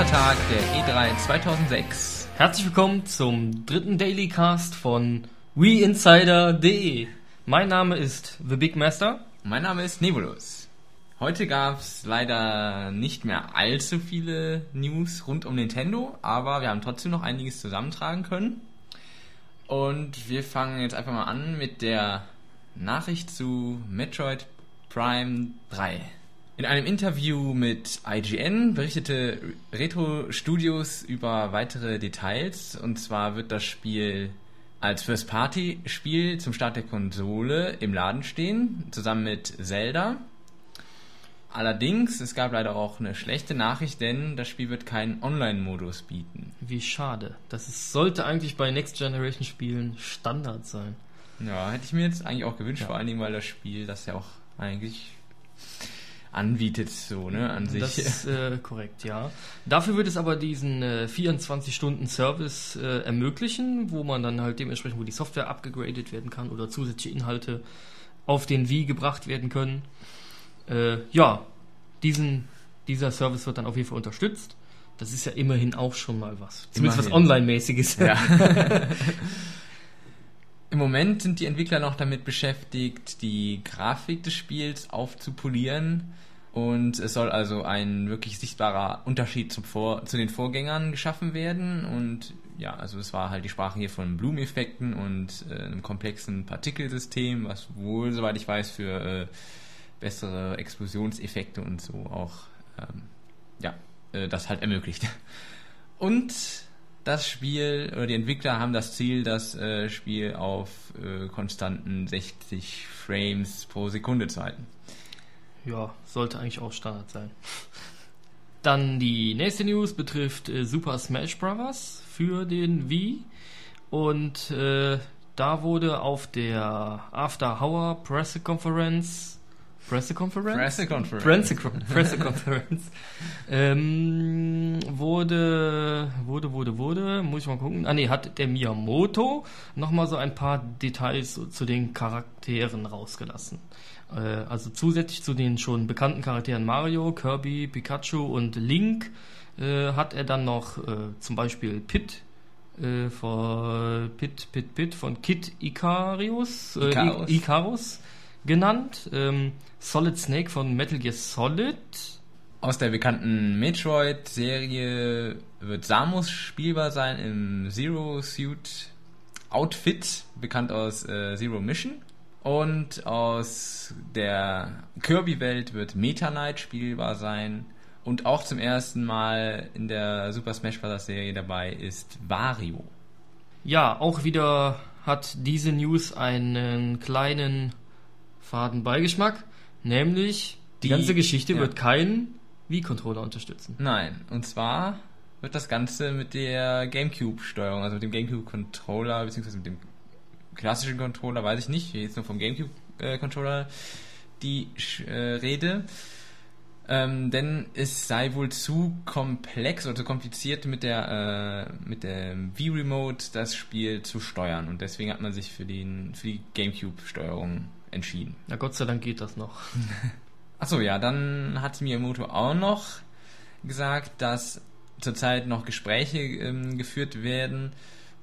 Dritter Tag der E3 2006. Herzlich willkommen zum dritten Daily Cast von WeInsider.de. Mein Name ist The Big Master. Mein Name ist Nebulus. Heute gab es leider nicht mehr allzu viele News rund um Nintendo, aber wir haben trotzdem noch einiges zusammentragen können. Und wir fangen jetzt einfach mal an mit der Nachricht zu Metroid Prime 3. In einem Interview mit IGN berichtete Retro Studios über weitere Details. Und zwar wird das Spiel als First-Party-Spiel zum Start der Konsole im Laden stehen, zusammen mit Zelda. Allerdings, es gab leider auch eine schlechte Nachricht, denn das Spiel wird keinen Online-Modus bieten. Wie schade. Das ist, sollte eigentlich bei Next Generation Spielen Standard sein. Ja, hätte ich mir jetzt eigentlich auch gewünscht, ja. vor allen Dingen, weil das Spiel das ja auch eigentlich anbietet, so, ne, an sich. Das ist äh, korrekt, ja. Dafür wird es aber diesen äh, 24-Stunden-Service äh, ermöglichen, wo man dann halt dementsprechend, wo die Software abgegradet werden kann oder zusätzliche Inhalte auf den Wii gebracht werden können. Äh, ja, diesen, dieser Service wird dann auf jeden Fall unterstützt. Das ist ja immerhin auch schon mal was. Zumindest immerhin. was Online-mäßiges. Ja. Im Moment sind die Entwickler noch damit beschäftigt, die Grafik des Spiels aufzupolieren. Und es soll also ein wirklich sichtbarer Unterschied Vor zu den Vorgängern geschaffen werden. Und ja, also es war halt die Sprache hier von Bloom-Effekten und äh, einem komplexen Partikelsystem, was wohl, soweit ich weiß, für äh, bessere Explosionseffekte und so auch ähm, ja, äh, das halt ermöglicht. Und das Spiel oder die Entwickler haben das Ziel, das äh, Spiel auf äh, konstanten 60 Frames pro Sekunde zu halten. Ja, sollte eigentlich auch Standard sein. Dann die nächste News betrifft äh, Super Smash Bros. für den Wii. Und äh, da wurde auf der After Hour Pressekonferenz Pressekonferenz? Pressekonferenz. Pressekonferenz. ähm, wurde, wurde, wurde, wurde, muss ich mal gucken. Ah, nee, hat der Miyamoto nochmal so ein paar Details zu den Charakteren rausgelassen. Äh, also zusätzlich zu den schon bekannten Charakteren Mario, Kirby, Pikachu und Link äh, hat er dann noch äh, zum Beispiel Pit äh, von Pit, Pit, Pit von Kid Icarius, äh, Icarus. Icarus genannt. Ähm, Solid Snake von Metal Gear Solid. Aus der bekannten Metroid-Serie wird Samus spielbar sein im Zero Suit Outfit, bekannt aus äh, Zero Mission. Und aus der Kirby-Welt wird Meta Knight spielbar sein. Und auch zum ersten Mal in der Super Smash Bros. Serie dabei ist Wario. Ja, auch wieder hat diese News einen kleinen faden Beigeschmack, nämlich die, die ganze Geschichte ja. wird keinen Wii-Controller unterstützen. Nein, und zwar wird das Ganze mit der GameCube-Steuerung, also mit dem GameCube-Controller, beziehungsweise mit dem klassischen Controller, weiß ich nicht, jetzt nur vom GameCube-Controller die äh, Rede. Ähm, denn es sei wohl zu komplex oder zu kompliziert mit der äh, mit dem Wii-Remote das Spiel zu steuern und deswegen hat man sich für, den, für die GameCube-Steuerung entschieden. Na Gott sei Dank geht das noch. Achso, ja, dann hat Miyamoto auch noch gesagt, dass zurzeit noch Gespräche ähm, geführt werden,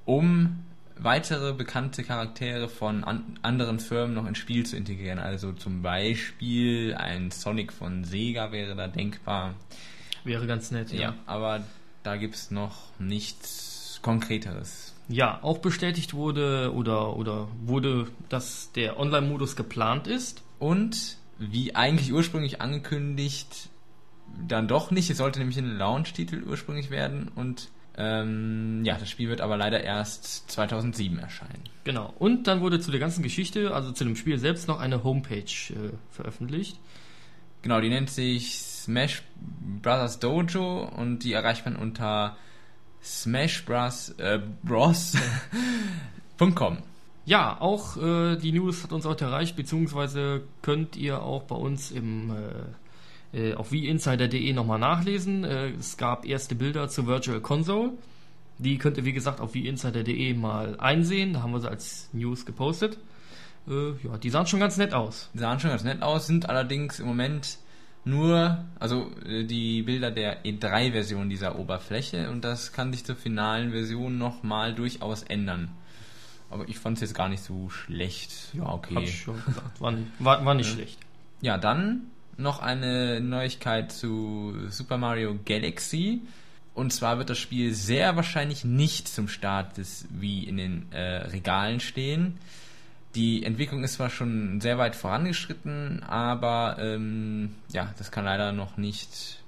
um weitere bekannte Charaktere von an anderen Firmen noch ins Spiel zu integrieren. Also zum Beispiel ein Sonic von Sega wäre da denkbar. Wäre ganz nett, ja. ja aber da gibt es noch nichts Konkreteres. Ja, auch bestätigt wurde oder, oder wurde, dass der Online-Modus geplant ist. Und wie eigentlich ursprünglich angekündigt, dann doch nicht. Es sollte nämlich ein Launch-Titel ursprünglich werden und ähm, ja, das Spiel wird aber leider erst 2007 erscheinen. Genau. Und dann wurde zu der ganzen Geschichte, also zu dem Spiel selbst, noch eine Homepage äh, veröffentlicht. Genau, die nennt sich Smash Brothers Dojo und die erreicht man unter Smash Bros. Äh, Bros.com. Ja, auch äh, die News hat uns heute erreicht, beziehungsweise könnt ihr auch bei uns im äh, äh auf wieinsider.de nochmal nachlesen. Äh, es gab erste Bilder zur Virtual Console. Die könnt ihr, wie gesagt, auf wieinsider.de mal einsehen. Da haben wir sie als News gepostet. Äh, ja, die sahen schon ganz nett aus. Die sahen schon ganz nett aus, sind allerdings im Moment nur, also äh, die Bilder der E3-Version dieser Oberfläche und das kann sich zur finalen Version nochmal durchaus ändern. Aber ich fand es jetzt gar nicht so schlecht. Ja, okay. Hab ich schon gesagt. War nicht, war, war nicht schlecht. Ja, dann noch eine Neuigkeit zu Super Mario Galaxy. Und zwar wird das Spiel sehr wahrscheinlich nicht zum Start des Wii in den äh, Regalen stehen. Die Entwicklung ist zwar schon sehr weit vorangeschritten, aber ähm, ja, das kann leider noch nicht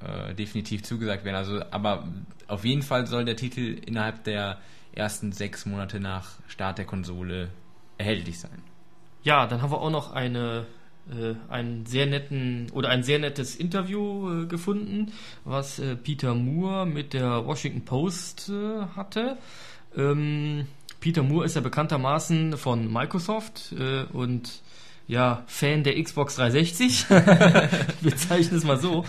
äh, definitiv zugesagt werden. Also, aber auf jeden Fall soll der Titel innerhalb der ersten sechs Monate nach Start der Konsole erhältlich sein. Ja, dann haben wir auch noch eine äh, einen sehr netten oder ein sehr nettes Interview äh, gefunden, was äh, Peter Moore mit der Washington Post äh, hatte. Ähm, Peter Moore ist ja bekanntermaßen von Microsoft äh, und ja, Fan der Xbox 360. wir zeichnen es mal so.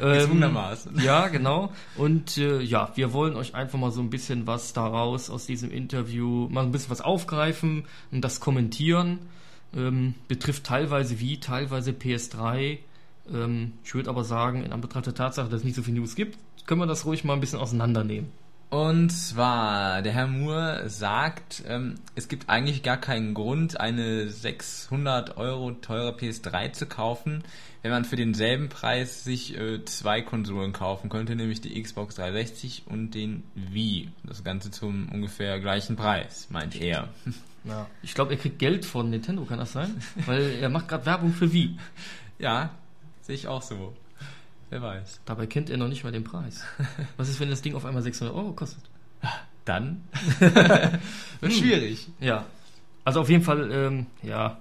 Gezwungenermaßen. Ähm, ja, genau. Und äh, ja, wir wollen euch einfach mal so ein bisschen was daraus aus diesem Interview, mal ein bisschen was aufgreifen und das kommentieren. Ähm, betrifft teilweise wie, teilweise PS3. Ähm, ich würde aber sagen, in Anbetracht der Tatsache, dass es nicht so viel News gibt, können wir das ruhig mal ein bisschen auseinandernehmen. Und zwar, der Herr Moore sagt, ähm, es gibt eigentlich gar keinen Grund, eine 600 Euro teure PS3 zu kaufen, wenn man für denselben Preis sich äh, zwei Konsolen kaufen könnte, nämlich die Xbox 360 und den Wii. Das Ganze zum ungefähr gleichen Preis, meint er. Ja. Ich glaube, er kriegt Geld von Nintendo, kann das sein? Weil er macht gerade Werbung für Wii. Ja, sehe ich auch so. Wer weiß. Dabei kennt er noch nicht mal den Preis. Was ist, wenn das Ding auf einmal 600 Euro kostet? Dann wird schwierig. Ja. Also auf jeden Fall, ähm, ja,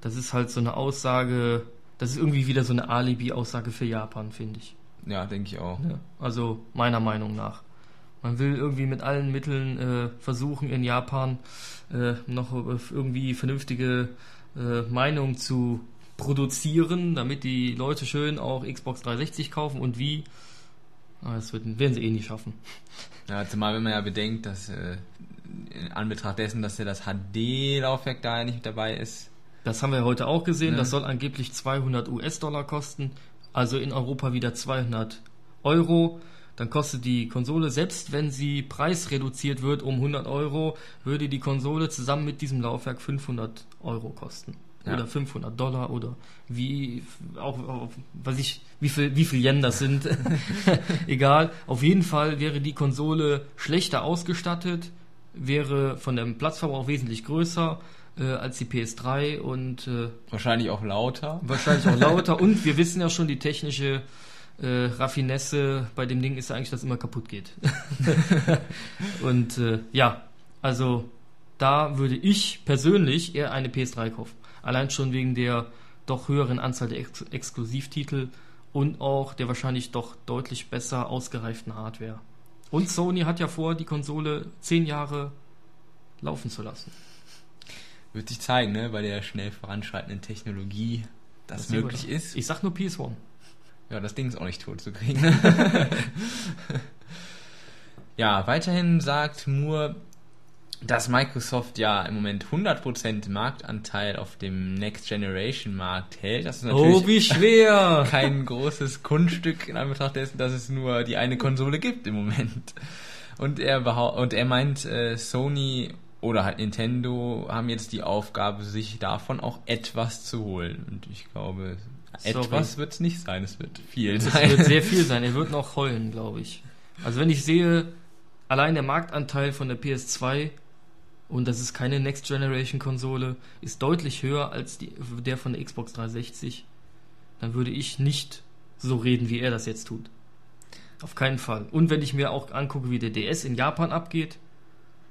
das ist halt so eine Aussage, das ist irgendwie wieder so eine Alibi-Aussage für Japan, finde ich. Ja, denke ich auch. Ja. Also meiner Meinung nach. Man will irgendwie mit allen Mitteln äh, versuchen, in Japan äh, noch irgendwie vernünftige äh, Meinung zu produzieren, damit die Leute schön auch Xbox 360 kaufen und wie. Aber das werden sie eh nicht schaffen. Ja, zumal wenn man ja bedenkt, dass äh, in Anbetracht dessen, dass ja das HD-Laufwerk da ja nicht mit dabei ist. Das haben wir heute auch gesehen. Ne? Das soll angeblich 200 US-Dollar kosten. Also in Europa wieder 200 Euro dann kostet die Konsole, selbst wenn sie preisreduziert wird um 100 Euro, würde die Konsole zusammen mit diesem Laufwerk 500 Euro kosten. Ja. Oder 500 Dollar oder wie, auch, auch weiß ich, wie viel, wie viel Yen das sind. Egal. Auf jeden Fall wäre die Konsole schlechter ausgestattet, wäre von dem Platzverbrauch wesentlich größer äh, als die PS3 und äh, wahrscheinlich auch lauter. Wahrscheinlich auch lauter und wir wissen ja schon die technische äh, Raffinesse bei dem Ding ist ja eigentlich, dass es immer kaputt geht. und äh, ja, also da würde ich persönlich eher eine PS3 kaufen. Allein schon wegen der doch höheren Anzahl der Ex Exklusivtitel und auch der wahrscheinlich doch deutlich besser ausgereiften Hardware. Und Sony hat ja vor, die Konsole zehn Jahre laufen zu lassen. Wird sich zeigen, ne, bei der schnell voranschreitenden Technologie, das, das möglich ist. Ich sag nur PS1. Ja, das Ding ist auch nicht tot zu kriegen. ja, weiterhin sagt Moore, dass Microsoft ja im Moment 100% Marktanteil auf dem Next Generation Markt hält. Das ist natürlich oh, wie schwer! kein großes Kunststück in Anbetracht dessen, dass es nur die eine Konsole gibt im Moment. Und er, und er meint, äh, Sony oder halt Nintendo haben jetzt die Aufgabe, sich davon auch etwas zu holen. Und ich glaube, etwas wird es nicht sein, es wird viel sein. Es wird sehr viel sein, er wird noch heulen, glaube ich. Also wenn ich sehe, allein der Marktanteil von der PS2 und das ist keine Next Generation Konsole, ist deutlich höher als die, der von der Xbox 360, dann würde ich nicht so reden, wie er das jetzt tut. Auf keinen Fall. Und wenn ich mir auch angucke, wie der DS in Japan abgeht,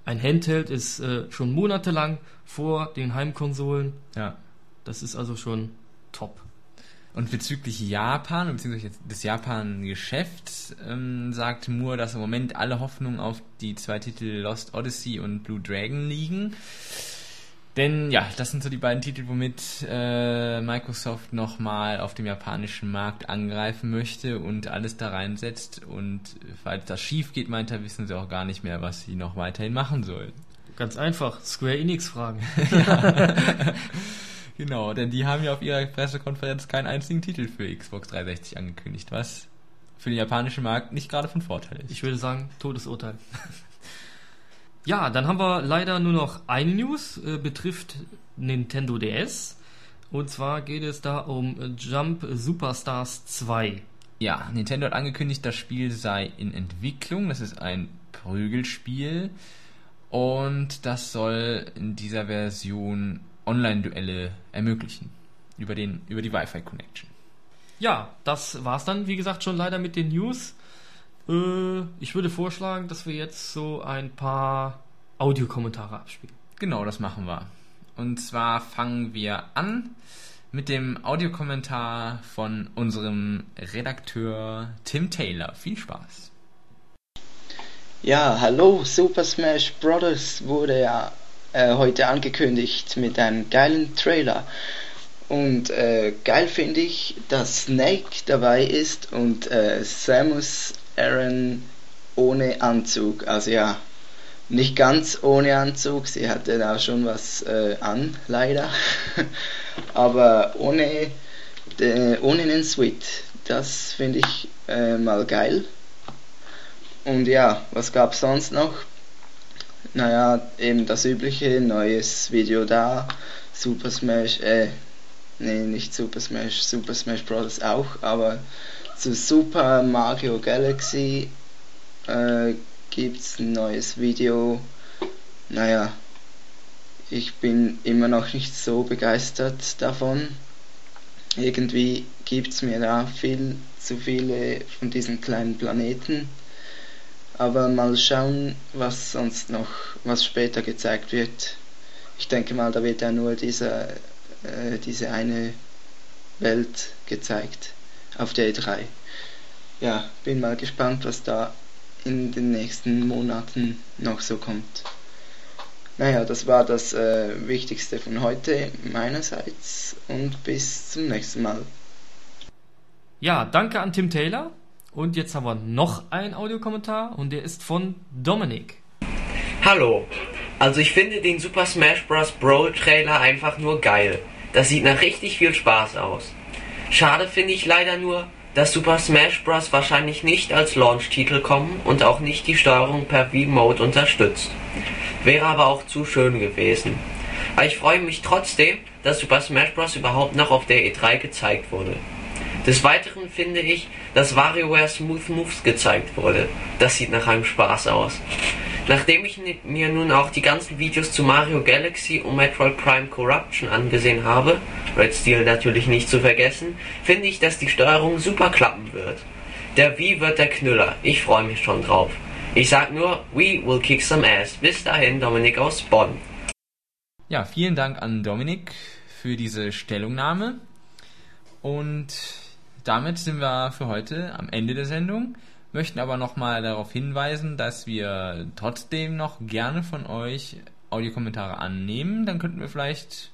ein Handheld ist äh, schon monatelang vor den Heimkonsolen. Ja. Das ist also schon top. Und bezüglich Japan, beziehungsweise des Japan-Geschäfts, ähm, sagt Moore, dass im Moment alle Hoffnungen auf die zwei Titel Lost Odyssey und Blue Dragon liegen. Denn ja, das sind so die beiden Titel, womit äh, Microsoft nochmal auf dem japanischen Markt angreifen möchte und alles da reinsetzt. Und falls das schief geht, meint er, wissen sie auch gar nicht mehr, was sie noch weiterhin machen sollen. Ganz einfach, Square Enix fragen. Genau, denn die haben ja auf ihrer Pressekonferenz keinen einzigen Titel für Xbox 360 angekündigt, was für den japanischen Markt nicht gerade von Vorteil ist. Ich würde sagen, Todesurteil. ja, dann haben wir leider nur noch eine News, äh, betrifft Nintendo DS. Und zwar geht es da um Jump Superstars 2. Ja, Nintendo hat angekündigt, das Spiel sei in Entwicklung. Das ist ein Prügelspiel. Und das soll in dieser Version Online-Duelle ermöglichen. Über, den, über die Wi-Fi-Connection. Ja, das war's dann, wie gesagt, schon leider mit den News. Äh, ich würde vorschlagen, dass wir jetzt so ein paar Audiokommentare abspielen. Genau, das machen wir. Und zwar fangen wir an mit dem Audiokommentar von unserem Redakteur Tim Taylor. Viel Spaß. Ja, hallo, Super Smash Bros. wurde ja äh, heute angekündigt mit einem geilen Trailer. Und äh, geil finde ich, dass Snake dabei ist und äh, Samus Aran ohne Anzug. Also ja, nicht ganz ohne Anzug, sie hatte da schon was äh, an, leider. Aber ohne, ohne einen Sweet. Das finde ich äh, mal geil. Und ja, was gab sonst noch? Naja, eben das übliche, neues Video da, Super Smash, äh, nee, nicht Super Smash, Super Smash Bros. auch, aber zu Super Mario Galaxy äh, gibt's ein neues Video. Naja, ich bin immer noch nicht so begeistert davon. Irgendwie gibt's mir da viel zu viele von diesen kleinen Planeten. Aber mal schauen, was sonst noch, was später gezeigt wird. Ich denke mal, da wird ja nur dieser, äh, diese eine Welt gezeigt auf der E3. Ja, bin mal gespannt, was da in den nächsten Monaten noch so kommt. Naja, das war das äh, Wichtigste von heute meinerseits und bis zum nächsten Mal. Ja, danke an Tim Taylor. Und jetzt haben wir noch einen Audiokommentar und der ist von Dominik. Hallo. Also ich finde den Super Smash Bros. Brawl Trailer einfach nur geil. Das sieht nach richtig viel Spaß aus. Schade finde ich leider nur, dass Super Smash Bros. wahrscheinlich nicht als Launch-Titel kommen und auch nicht die Steuerung per Wii-Mode unterstützt. Wäre aber auch zu schön gewesen. Aber ich freue mich trotzdem, dass Super Smash Bros. überhaupt noch auf der E3 gezeigt wurde. Des Weiteren finde ich, dass WarioWare Smooth Moves gezeigt wurde. Das sieht nach einem Spaß aus. Nachdem ich mir nun auch die ganzen Videos zu Mario Galaxy und Metroid Prime Corruption angesehen habe, Red Steel natürlich nicht zu vergessen, finde ich, dass die Steuerung super klappen wird. Der Wii wird der Knüller, ich freue mich schon drauf. Ich sag nur, we will kick some ass. Bis dahin, Dominik aus Bonn. Ja, vielen Dank an Dominik für diese Stellungnahme. Und damit sind wir für heute am Ende der Sendung möchten aber nochmal darauf hinweisen, dass wir trotzdem noch gerne von euch Audiokommentare annehmen. Dann könnten wir vielleicht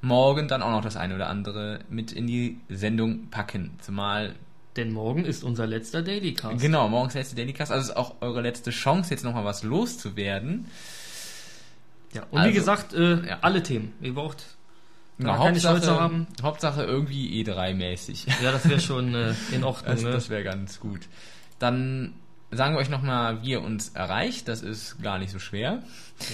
morgen dann auch noch das eine oder andere mit in die Sendung packen. Zumal. Denn morgen ist unser letzter Dailycast. Genau, morgen ist der letzte Dailycast. Also ist auch eure letzte Chance, jetzt nochmal was loszuwerden. Ja, und also, wie gesagt, äh, ja. alle Themen. Ihr braucht ja, Hauptsache, haben. Hauptsache irgendwie E3-mäßig. Ja, das wäre schon äh, in Ordnung. Also, ne? Das wäre ganz gut. Dann sagen wir euch nochmal, wie ihr uns erreicht. Das ist gar nicht so schwer.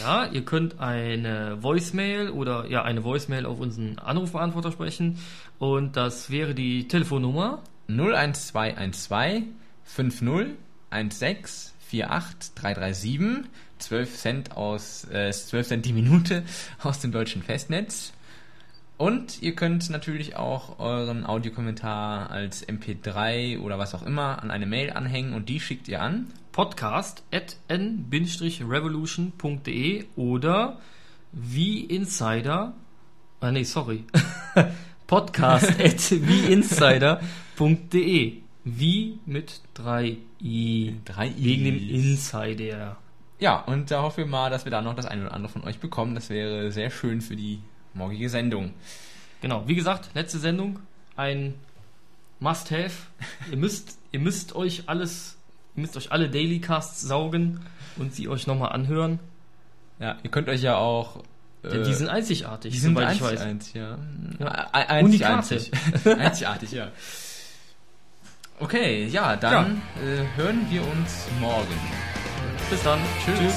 Ja, ihr könnt eine Voicemail oder ja, eine Voicemail auf unseren Anrufbeantworter sprechen. Und das wäre die Telefonnummer 01212 50 16 48 337. 12 Cent aus äh, 12 Cent die Minute aus dem deutschen Festnetz. Und ihr könnt natürlich auch euren Audiokommentar als MP3 oder was auch immer an eine Mail anhängen und die schickt ihr an podcast at n-revolution.de oder wie Insider. Ah nee, sorry. podcast at wieinsider.de. Wie mit 3 i. 3 i. Wegen dem Insider. Ja, und da hoffen wir mal, dass wir da noch das eine oder andere von euch bekommen. Das wäre sehr schön für die morgige Sendung. Genau, wie gesagt, letzte Sendung, ein Must-Have. ihr müsst, ihr müsst euch alles, ihr müsst euch alle Dailycasts saugen und sie euch nochmal anhören. Ja, ihr könnt euch ja auch Denn die sind einzigartig, die sind soweit ich einzigartig, ja. Ja. Ein- Einzigartig. Einzigartig, ja. Okay, ja, dann Äh, hören wir uns morgen. Bis dann. Tschüss.